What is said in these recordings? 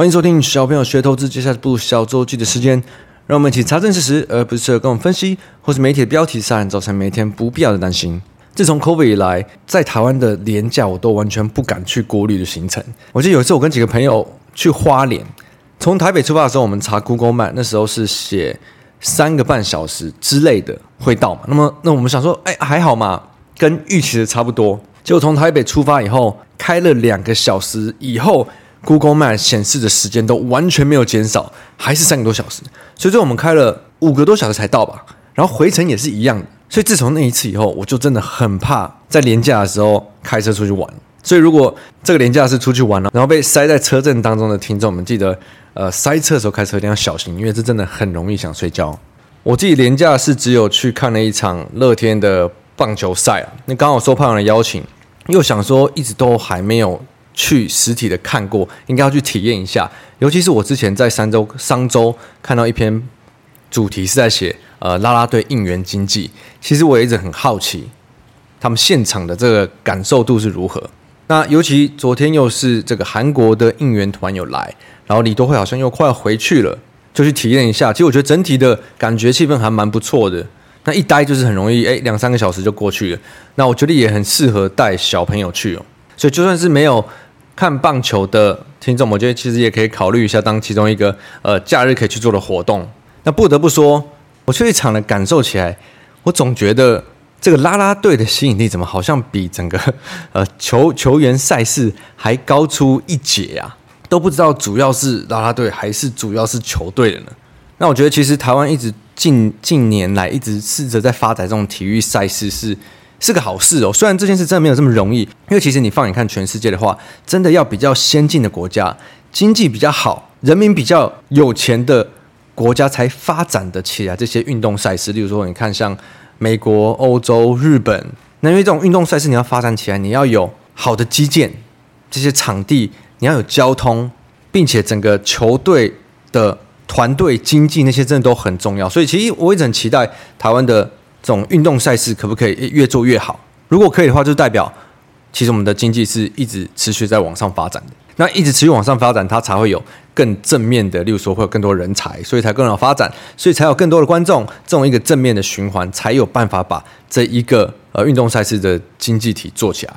欢迎收听小朋友学投资，接下来步小周记的时间，让我们一起查证事实，而不是跟我们分析，或是媒体的标题杀人，造成每天不必要的担心。自从 COVID 以来，在台湾的廉价我都完全不敢去国旅的行程。我记得有一次我跟几个朋友去花莲，从台北出发的时候，我们查 Google Map，那时候是写三个半小时之类的会到嘛。那么那我们想说，哎，还好嘛，跟预期的差不多。结果从台北出发以后，开了两个小时以后。Google Map 显示的时间都完全没有减少，还是三个多小时，所以说我们开了五个多小时才到吧，然后回程也是一样的。所以自从那一次以后，我就真的很怕在连假的时候开车出去玩。所以如果这个连假是出去玩了，然后被塞在车阵当中的听众们，记得呃塞车的时候开车一定要小心，因为这真的很容易想睡觉。我自己连假是只有去看了一场乐天的棒球赛啊，那刚好受胖的邀请，又想说一直都还没有。去实体的看过，应该要去体验一下。尤其是我之前在三周、商周看到一篇主题是在写呃啦啦队应援经济，其实我也一直很好奇他们现场的这个感受度是如何。那尤其昨天又是这个韩国的应援团有来，然后李多慧好像又快要回去了，就去体验一下。其实我觉得整体的感觉气氛还蛮不错的。那一待就是很容易，哎，两三个小时就过去了。那我觉得也很适合带小朋友去哦。所以就算是没有看棒球的听众，我觉得其实也可以考虑一下当其中一个呃假日可以去做的活动。那不得不说，我去一场的感受起来，我总觉得这个啦啦队的吸引力怎么好像比整个呃球 球员赛事还高出一截啊？都不知道主要是啦啦队还是主要是球队的呢？那我觉得其实台湾一直近近年来一直试着在发展这种体育赛事。是是个好事哦，虽然这件事真的没有这么容易，因为其实你放眼看全世界的话，真的要比较先进的国家，经济比较好，人民比较有钱的国家才发展得起来这些运动赛事。例如说，你看像美国、欧洲、日本，那因为这种运动赛事你要发展起来，你要有好的基建，这些场地，你要有交通，并且整个球队的团队经济那些真的都很重要。所以，其实我一直很期待台湾的。这种运动赛事可不可以越做越好？如果可以的话，就代表其实我们的经济是一直持续在往上发展的。那一直持续往上发展，它才会有更正面的，例如说会有更多人才，所以才更好发展，所以才有更多的观众。这种一个正面的循环，才有办法把这一个呃运动赛事的经济体做起来。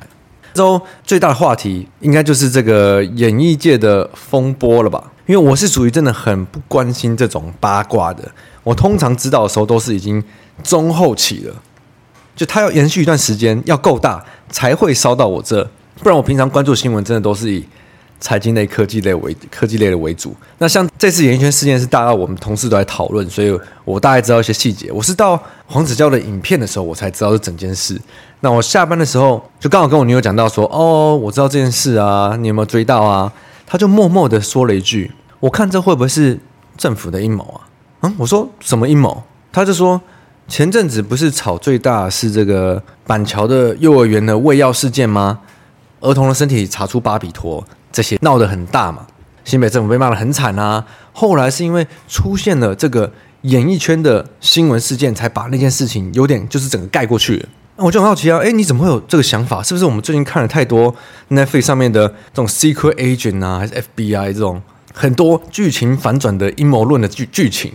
这周最大的话题应该就是这个演艺界的风波了吧？因为我是属于真的很不关心这种八卦的。我通常知道的时候都是已经。中后期了，就它要延续一段时间，要够大才会烧到我这，不然我平常关注新闻真的都是以财经类、科技类为科技类的为主。那像这次演艺圈事件是大概我们同事都在讨论，所以我大概知道一些细节。我是到黄子佼的影片的时候，我才知道这整件事。那我下班的时候就刚好跟我女友讲到说：“哦，我知道这件事啊，你有没有追到啊？”他就默默的说了一句：“我看这会不会是政府的阴谋啊？”嗯，我说什么阴谋？他就说。前阵子不是吵最大是这个板桥的幼儿园的喂药事件吗？儿童的身体查出巴比妥，这些闹得很大嘛。新北政府被骂得很惨啊。后来是因为出现了这个演艺圈的新闻事件，才把那件事情有点就是整个盖过去。我就很好奇啊，诶，你怎么会有这个想法？是不是我们最近看了太多 Netflix 上面的这种 Secret Agent 啊，还是 FBI 这种很多剧情反转的阴谋论的剧剧情？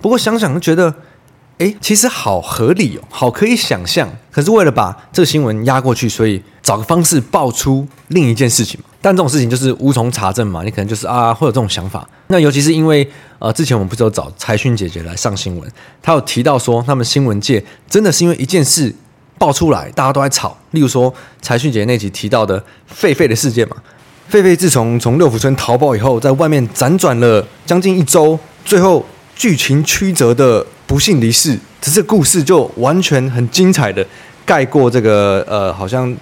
不过想想就觉得。诶，其实好合理哦，好可以想象。可是为了把这个新闻压过去，所以找个方式爆出另一件事情。但这种事情就是无从查证嘛，你可能就是啊，会有这种想法。那尤其是因为呃，之前我们不是有找财讯姐姐来上新闻，她有提到说，他们新闻界真的是因为一件事爆出来，大家都在吵。例如说，财讯姐那集提到的狒狒的事件嘛，狒狒自从从六福村逃跑以后，在外面辗转了将近一周，最后剧情曲折的。不幸离世，只是故事就完全很精彩的盖过这个呃，好像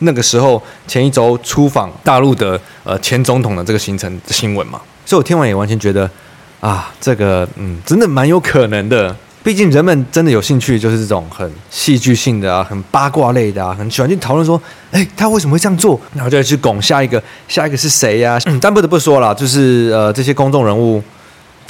那个时候前一周出访大陆的呃前总统的这个行程新闻嘛，所以我听完也完全觉得啊，这个嗯，真的蛮有可能的。毕竟人们真的有兴趣，就是这种很戏剧性的啊，很八卦类的啊，很喜欢去讨论说，哎，他为什么会这样做？然后就去拱下一个，下一个是谁呀？嗯，但不得不说了，就是呃，这些公众人物。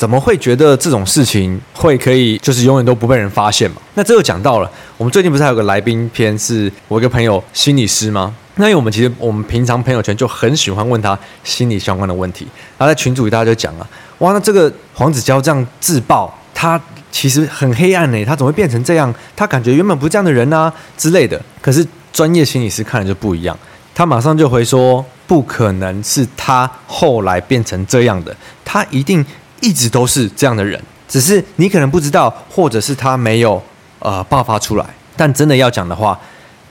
怎么会觉得这种事情会可以就是永远都不被人发现嘛？那这又讲到了，我们最近不是还有个来宾篇，是我一个朋友心理师吗？那因为我们其实我们平常朋友圈就很喜欢问他心理相关的问题，然后在群组里大家就讲了，哇，那这个黄子佼这样自爆，他其实很黑暗呢，他怎么会变成这样？他感觉原本不是这样的人啊之类的。可是专业心理师看了就不一样，他马上就回说，不可能是他后来变成这样的，他一定一直都是这样的人，只是你可能不知道，或者是他没有呃爆发出来。但真的要讲的话，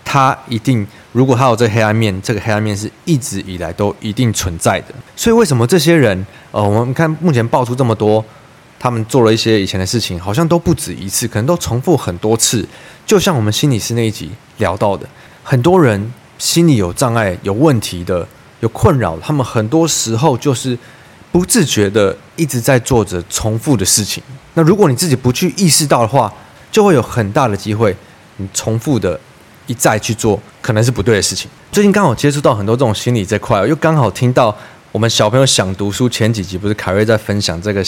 他一定，如果他有这黑暗面，这个黑暗面是一直以来都一定存在的。所以为什么这些人，呃，我们看目前爆出这么多，他们做了一些以前的事情，好像都不止一次，可能都重复很多次。就像我们心理师那一集聊到的，很多人心理有障碍、有问题的、有困扰，他们很多时候就是不自觉的一直在做着重复的事情。那如果你自己不去意识到的话，就会有很大的机会。你重复的一再去做，可能是不对的事情。最近刚好接触到很多这种心理这块，又刚好听到我们小朋友想读书前几集，不是凯瑞在分享这个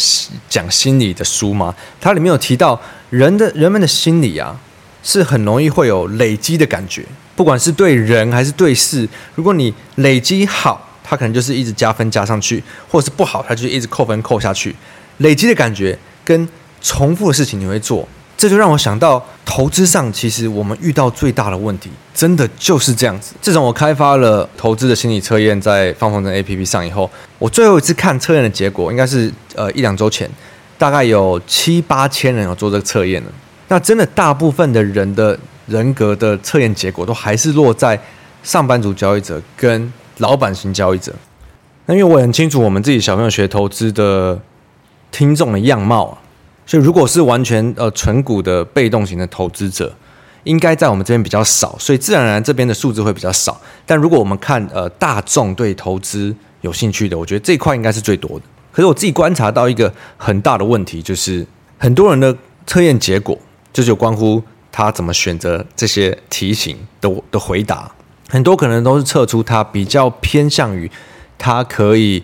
讲心理的书吗？它里面有提到人的人们的心理啊，是很容易会有累积的感觉，不管是对人还是对事。如果你累积好，它可能就是一直加分加上去；或者是不好，它就一直扣分扣下去。累积的感觉跟重复的事情你会做。这就让我想到，投资上其实我们遇到最大的问题，真的就是这样子。自从我开发了投资的心理测验在放风筝 APP 上以后，我最后一次看测验的结果，应该是呃一两周前，大概有七八千人有做这个测验了。那真的大部分的人的人格的测验结果，都还是落在上班族交易者跟老板型交易者。那因为我很清楚我们自己小朋友学投资的听众的样貌啊。所以，如果是完全呃纯股的被动型的投资者，应该在我们这边比较少，所以自然而然这边的数字会比较少。但如果我们看呃大众对投资有兴趣的，我觉得这一块应该是最多的。可是我自己观察到一个很大的问题，就是很多人的测验结果，就是有关乎他怎么选择这些题型的的回答，很多可能都是测出他比较偏向于他可以。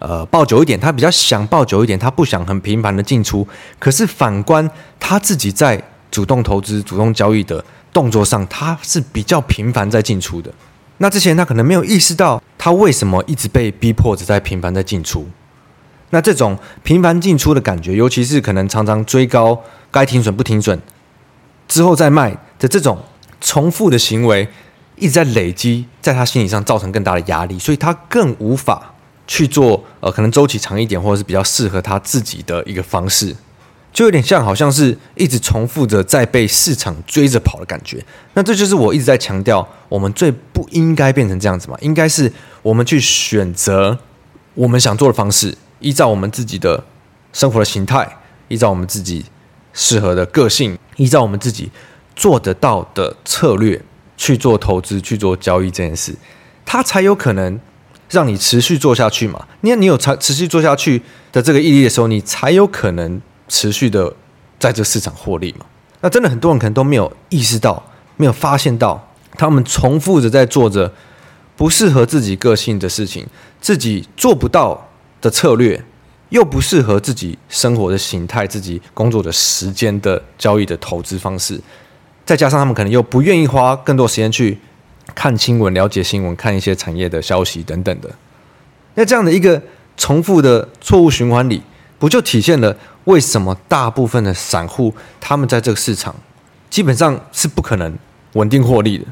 呃，抱久一点，他比较想抱久一点，他不想很频繁的进出。可是反观他自己在主动投资、主动交易的动作上，他是比较频繁在进出的。那之前他可能没有意识到，他为什么一直被逼迫着在频繁在进出。那这种频繁进出的感觉，尤其是可能常常追高，该停损不停损，之后再卖的这种重复的行为，一直在累积，在他心理上造成更大的压力，所以他更无法。去做呃，可能周期长一点，或者是比较适合他自己的一个方式，就有点像，好像是一直重复着在被市场追着跑的感觉。那这就是我一直在强调，我们最不应该变成这样子嘛，应该是我们去选择我们想做的方式，依照我们自己的生活的形态，依照我们自己适合的个性，依照我们自己做得到的策略去做投资、去做交易这件事，它才有可能。让你持续做下去嘛？你看，你有持持续做下去的这个毅力的时候，你才有可能持续的在这市场获利嘛。那真的很多人可能都没有意识到，没有发现到，他们重复着在做着不适合自己个性的事情，自己做不到的策略，又不适合自己生活的形态、自己工作的时间的交易的投资方式，再加上他们可能又不愿意花更多时间去。看新闻、了解新闻、看一些产业的消息等等的，那这样的一个重复的错误循环里，不就体现了为什么大部分的散户他们在这个市场基本上是不可能稳定获利的？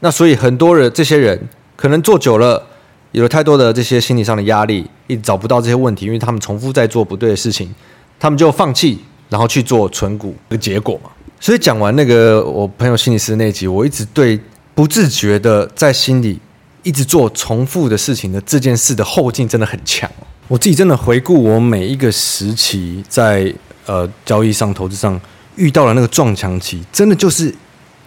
那所以很多人这些人可能做久了，有了太多的这些心理上的压力，一找不到这些问题，因为他们重复在做不对的事情，他们就放弃，然后去做存股的结果嘛。所以讲完那个我朋友心理师那集，我一直对。不自觉的在心里一直做重复的事情的这件事的后劲真的很强。我自己真的回顾我每一个时期在呃交易上、投资上遇到的那个撞墙期，真的就是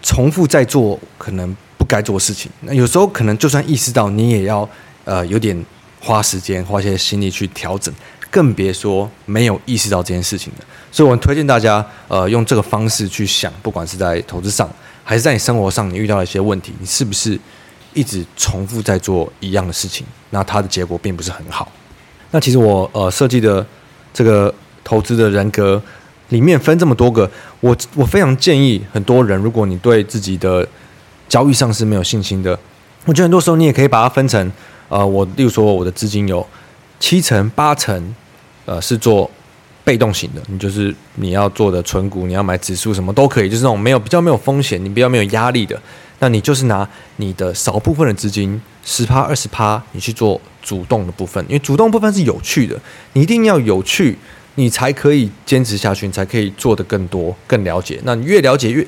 重复在做可能不该做的事情。那有时候可能就算意识到，你也要呃有点花时间、花些心力去调整，更别说没有意识到这件事情的。所以我推荐大家呃用这个方式去想，不管是在投资上。还是在你生活上，你遇到了一些问题，你是不是一直重复在做一样的事情？那它的结果并不是很好。那其实我呃设计的这个投资的人格里面分这么多个，我我非常建议很多人，如果你对自己的交易上是没有信心的，我觉得很多时候你也可以把它分成，呃，我例如说我的资金有七成八成，呃，是做被动型的，你就是你要做的存股，你要买指数什么都可以，就是那种没有比较没有风险，你比较没有压力的，那你就是拿你的少部分的资金十趴二十趴，你去做主动的部分，因为主动部分是有趣的，你一定要有趣，你才可以坚持下去，你才可以做得更多、更了解。那你越了解越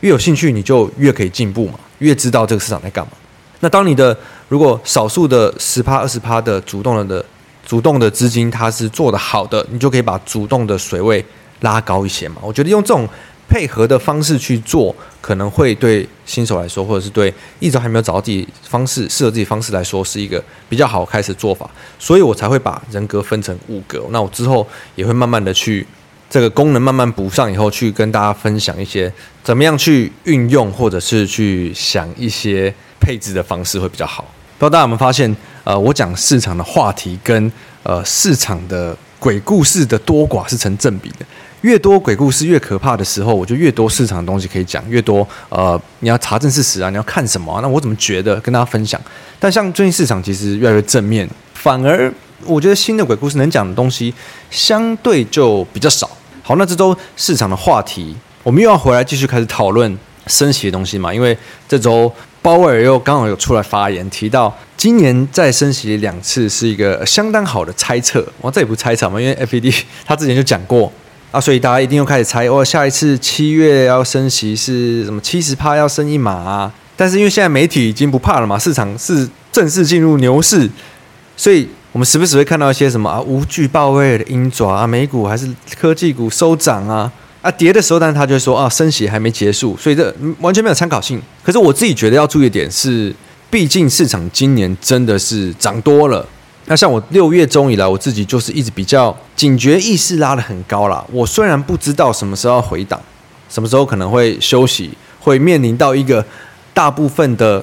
越有兴趣，你就越可以进步嘛，越知道这个市场在干嘛。那当你的如果少数的十趴二十趴的主动的主动的资金它是做得好的，你就可以把主动的水位拉高一些嘛。我觉得用这种配合的方式去做，可能会对新手来说，或者是对一直还没有找到自己方式适合自己方式来说，是一个比较好开始做法。所以我才会把人格分成五格。那我之后也会慢慢的去这个功能慢慢补上以后，去跟大家分享一些怎么样去运用，或者是去想一些。配置的方式会比较好。不知道大家有没有发现，呃，我讲市场的话题跟呃市场的鬼故事的多寡是成正比的。越多鬼故事越可怕的时候，我就越多市场的东西可以讲。越多呃，你要查证事实啊，你要看什么？那我怎么觉得跟大家分享？但像最近市场其实越来越正面，反而我觉得新的鬼故事能讲的东西相对就比较少。好，那这周市场的话题，我们又要回来继续开始讨论升息的东西嘛？因为这周。鲍威尔又刚好有出来发言，提到今年再升息两次是一个相当好的猜测。我，这也不猜测嘛，因为 FED 他之前就讲过啊，所以大家一定又开始猜，哦，下一次七月要升息是什么七十趴要升一码啊？但是因为现在媒体已经不怕了嘛，市场是正式进入牛市，所以我们时不时会看到一些什么啊，无惧鲍威尔的鹰爪啊，美股还是科技股收涨啊。啊，跌的时候，但是他就说啊，升息还没结束，所以这完全没有参考性。可是我自己觉得要注意的点是，毕竟市场今年真的是涨多了。那像我六月中以来，我自己就是一直比较警觉意识拉得很高啦。我虽然不知道什么时候要回档，什么时候可能会休息，会面临到一个大部分的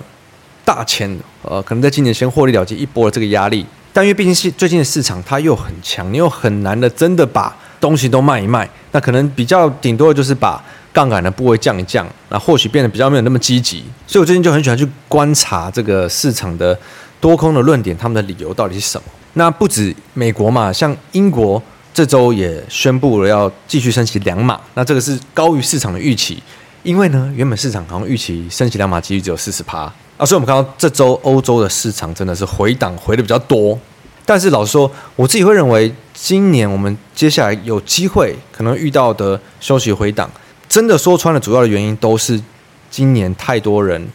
大钱，呃，可能在今年先获利了结一波的这个压力。但因为毕竟是最近的市场，它又很强，你又很难的真的把。东西都卖一卖，那可能比较顶多的就是把杠杆的部位降一降，那或许变得比较没有那么积极。所以我最近就很喜欢去观察这个市场的多空的论点，他们的理由到底是什么。那不止美国嘛，像英国这周也宣布了要继续升息两码，那这个是高于市场的预期，因为呢，原本市场好像预期升息两码几率只有四十趴啊，所以我们看到这周欧洲的市场真的是回档回的比较多。但是老实说，我自己会认为，今年我们接下来有机会可能遇到的休息回档，真的说穿了，主要的原因都是今年太多人，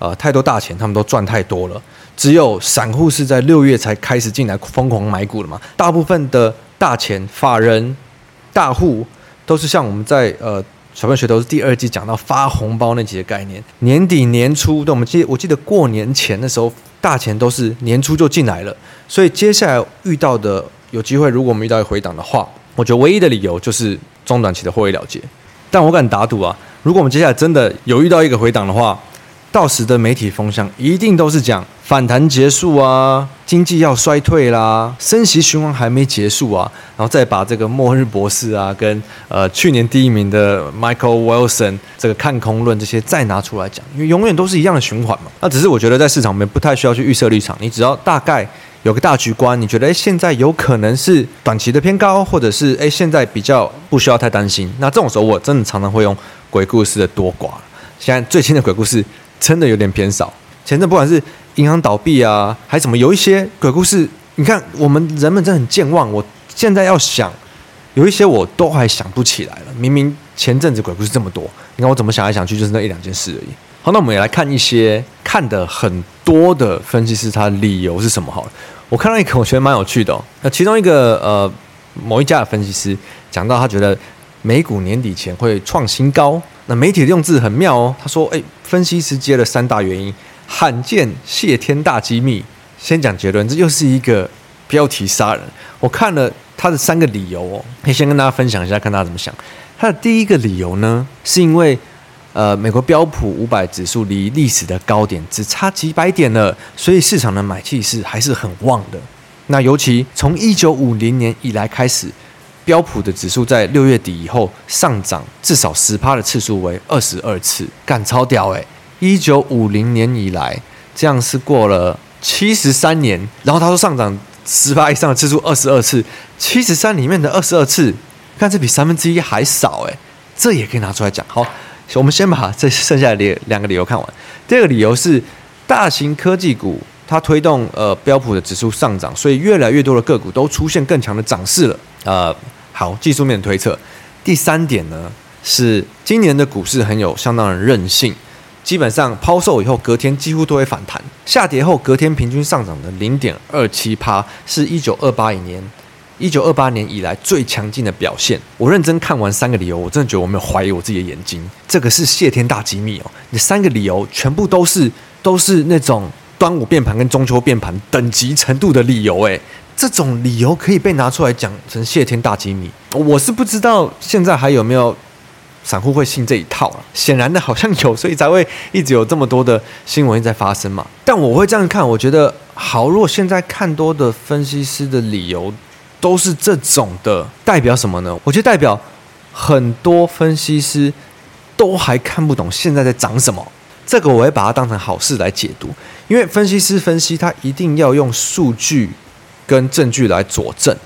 呃，太多大钱，他们都赚太多了。只有散户是在六月才开始进来疯狂买股的嘛。大部分的大钱、法人、大户都是像我们在呃小朋友学都是第二季讲到发红包那几个概念，年底年初，对，我们记我记得过年前的时候。大钱都是年初就进来了，所以接下来遇到的有机会，如果我们遇到一个回档的话，我觉得唯一的理由就是中短期的获利了结。但我敢打赌啊，如果我们接下来真的有遇到一个回档的话，到时的媒体风向一定都是讲反弹结束啊，经济要衰退啦，升息循环还没结束啊，然后再把这个末日博士啊，跟呃去年第一名的 Michael Wilson 这个看空论这些再拿出来讲，因为永远都是一样的循环嘛。那只是我觉得在市场里面不太需要去预设立场，你只要大概有个大局观，你觉得诶现在有可能是短期的偏高，或者是诶现在比较不需要太担心。那这种时候我真的常常会用鬼故事的多寡。现在最新的鬼故事。真的有点偏少。前阵不管是银行倒闭啊，还是什么，有一些鬼故事。你看，我们人们真的很健忘。我现在要想，有一些我都还想不起来了。明明前阵子鬼故事这么多，你看我怎么想来想去，就是那一两件事而已。好，那我们也来看一些看的很多的分析师，他理由是什么？好了，我看到一个我觉得蛮有趣的。那其中一个呃，某一家的分析师讲到，他觉得美股年底前会创新高。那媒体的用字很妙哦，他说：“诶，分析师接了三大原因，罕见泄天大机密。先讲结论，这又是一个标题杀人。我看了他的三个理由哦，可以先跟大家分享一下，看大家怎么想。他的第一个理由呢，是因为呃，美国标普五百指数离历史的高点只差几百点了，所以市场的买气是还是很旺的。那尤其从一九五零年以来开始。”标普的指数在六月底以后上涨至少十趴的次数为二十二次，干超屌诶、一九五零年以来这样是过了七十三年，然后他说上涨十趴以上的次数二十二次，七十三里面的二十二次，看这比三分之一还少诶，这也可以拿出来讲。好，我们先把这剩下的两个理由看完。第二个理由是，大型科技股它推动呃标普的指数上涨，所以越来越多的个股都出现更强的涨势了。呃，好，技术面推测。第三点呢，是今年的股市很有相当的韧性。基本上抛售以后，隔天几乎都会反弹。下跌后，隔天平均上涨的零点二七趴，是一九二八年一九二八年以来最强劲的表现。我认真看完三个理由，我真的觉得我没有怀疑我自己的眼睛。这个是谢天大机密哦！你三个理由全部都是都是那种端午变盘跟中秋变盘等级程度的理由，诶，这种理由可以被拿出来讲成谢天大机密。我是不知道现在还有没有。散户会信这一套啊？显然的，好像有，所以才会一直有这么多的新闻在发生嘛。但我会这样看，我觉得好。如果现在看多的分析师的理由都是这种的，代表什么呢？我觉得代表很多分析师都还看不懂现在在涨什么。这个我会把它当成好事来解读，因为分析师分析他一定要用数据跟证据来佐证。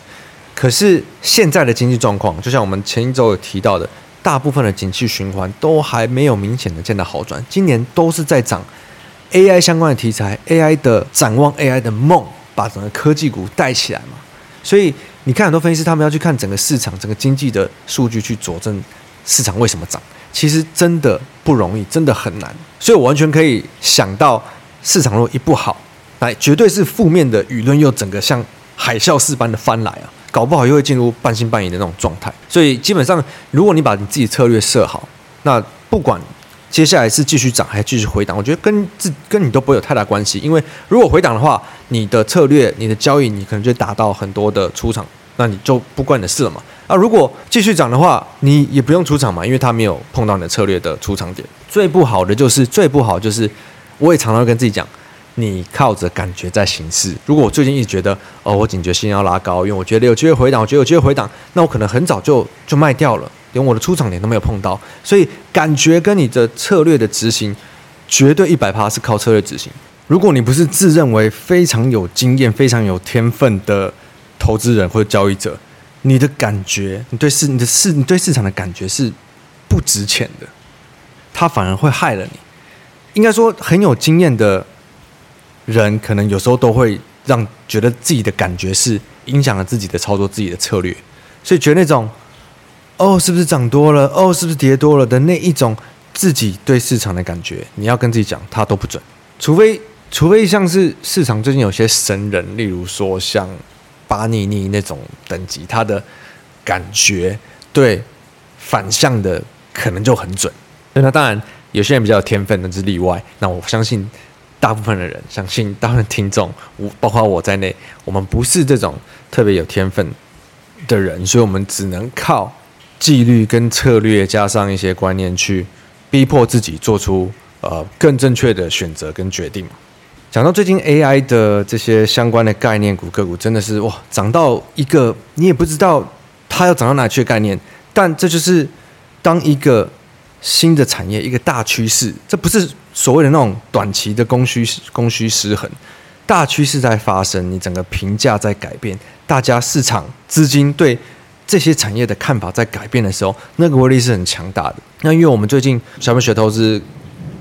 可是现在的经济状况，就像我们前一周有提到的。大部分的景气循环都还没有明显的见到好转，今年都是在涨 AI 相关的题材，AI 的展望，AI 的梦，把整个科技股带起来嘛。所以你看很多分析师他们要去看整个市场、整个经济的数据去佐证市场为什么涨，其实真的不容易，真的很难。所以我完全可以想到，市场如果一不好，那绝对是负面的舆论又整个像海啸似般的翻来啊。搞不好又会进入半信半疑的那种状态，所以基本上，如果你把你自己策略设好，那不管接下来是继续涨还是继续回档，我觉得跟自跟你都不会有太大关系。因为如果回档的话，你的策略、你的交易，你可能就达到很多的出场，那你就不关你的事了嘛。啊，如果继续涨的话，你也不用出场嘛，因为它没有碰到你的策略的出场点。最不好的就是最不好就是，我也常常跟自己讲。你靠着感觉在行事。如果我最近一直觉得，哦，我警觉性要拉高，因为我觉得有机会回档，我觉得有机会回档，那我可能很早就就卖掉了，连我的出场点都没有碰到。所以感觉跟你的策略的执行，绝对一百趴是靠策略执行。如果你不是自认为非常有经验、非常有天分的投资人或者交易者，你的感觉，你对市、你的市、你对市场的感觉是不值钱的，它反而会害了你。应该说很有经验的。人可能有时候都会让觉得自己的感觉是影响了自己的操作、自己的策略，所以觉得那种哦，是不是涨多了？哦，是不是跌多了的那一种自己对市场的感觉，你要跟自己讲，它都不准。除非除非像是市场最近有些神人，例如说像巴尼尼那种等级，他的感觉对反向的可能就很准。那当然有些人比较有天分，那是例外。那我相信。大部分的人相信，大部分听众，我包括我在内，我们不是这种特别有天分的人，所以我们只能靠纪律跟策略，加上一些观念去逼迫自己做出呃更正确的选择跟决定。讲到最近 AI 的这些相关的概念股个股，真的是哇，涨到一个你也不知道它要涨到哪去的概念，但这就是当一个。新的产业，一个大趋势，这不是所谓的那种短期的供需供需失衡，大趋势在发生，你整个评价在改变，大家市场资金对这些产业的看法在改变的时候，那个威力是很强大的。那因为我们最近小米学投资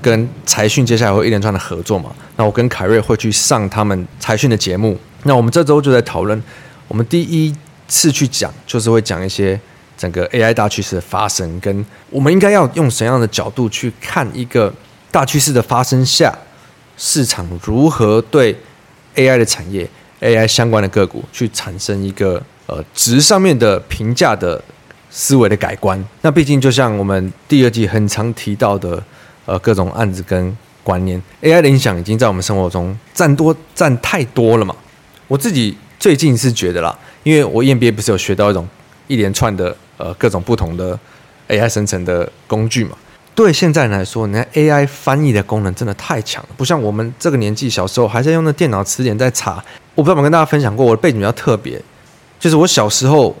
跟财讯接下来会一连串的合作嘛，那我跟凯瑞会去上他们财讯的节目，那我们这周就在讨论，我们第一次去讲就是会讲一些。整个 AI 大趋势的发生，跟我们应该要用什么样的角度去看一个大趋势的发生下，市场如何对 AI 的产业、AI 相关的个股去产生一个呃值上面的评价的思维的改观。那毕竟就像我们第二季很常提到的，呃各种案子跟观念，AI 的影响已经在我们生活中占多占太多了嘛。我自己最近是觉得啦，因为我 EMBA 不是有学到一种一连串的。呃，各种不同的 AI 生成的工具嘛，对现在人来说，你看 AI 翻译的功能真的太强了，不像我们这个年纪小时候还在用那电脑词典在查。我不知道有没有跟大家分享过，我的背景比较特别，就是我小时候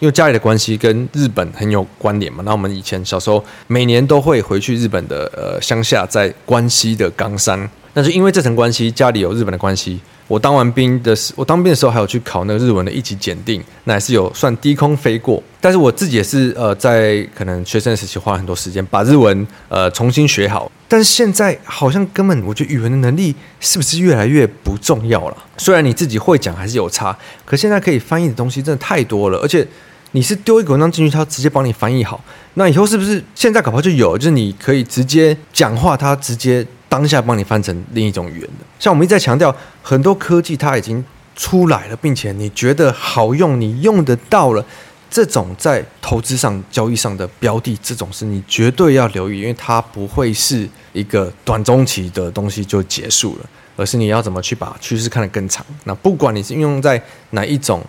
因为家里的关系跟日本很有关联嘛，那我们以前小时候每年都会回去日本的呃乡下，在关西的冈山那就因为这层关系，家里有日本的关系。我当完兵的时，我当兵的时候还有去考那个日文的一级检定，那还是有算低空飞过。但是我自己也是呃，在可能学生时期花了很多时间把日文呃重新学好。但是现在好像根本我觉得语文的能力是不是越来越不重要了？虽然你自己会讲还是有差，可现在可以翻译的东西真的太多了，而且你是丢一个文章进去，它直接帮你翻译好。那以后是不是现在搞不好就有，就是你可以直接讲话，它直接。当下帮你翻成另一种语言的，像我们一直在强调，很多科技它已经出来了，并且你觉得好用，你用得到了，这种在投资上、交易上的标的，这种是你绝对要留意，因为它不会是一个短中期的东西就结束了，而是你要怎么去把趋势看得更长。那不管你是运用在哪一种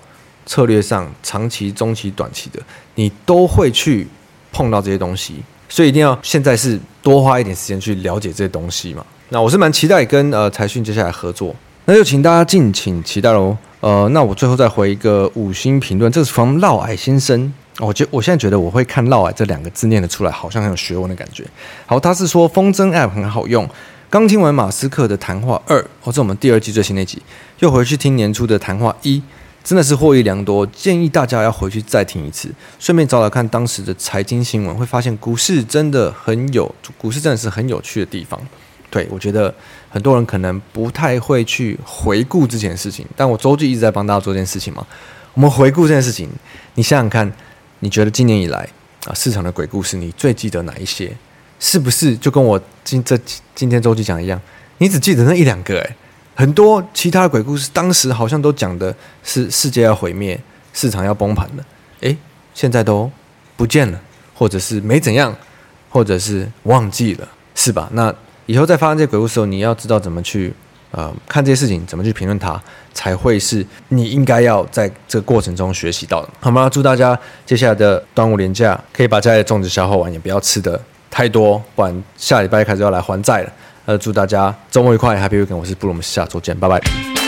策略上，长期、中期、短期的，你都会去碰到这些东西。所以一定要现在是多花一点时间去了解这些东西嘛。那我是蛮期待跟呃财讯接下来合作，那就请大家敬请期待喽。呃，那我最后再回一个五星评论，这是从嫪毐先生。我觉我现在觉得我会看嫪毐这两个字念得出来，好像很有学问的感觉。好，他是说风筝 App 很好用，刚听完马斯克的谈话二，哦，这我们第二季最新那集，又回去听年初的谈话一。真的是获益良多，建议大家要回去再听一次，顺便找找看当时的财经新闻，会发现股市真的很有，股市真的是很有趣的地方。对，我觉得很多人可能不太会去回顾这件事情，但我周记一直在帮大家做这件事情嘛。我们回顾这件事情，你想想看，你觉得今年以来啊市场的鬼故事，你最记得哪一些？是不是就跟我今这今天周记讲一样，你只记得那一两个？诶。很多其他的鬼故事，当时好像都讲的是世界要毁灭、市场要崩盘了，诶，现在都不见了，或者是没怎样，或者是忘记了，是吧？那以后再发生这些鬼故事的时候，你要知道怎么去呃看这些事情，怎么去评论它，才会是你应该要在这个过程中学习到的，好吗？祝大家接下来的端午连假可以把家里的粽子消耗完，也不要吃的太多，不然下礼拜开始要来还债了。呃，祝大家周末愉快，Happy Weekend！我是布鲁，我们下周见，拜拜。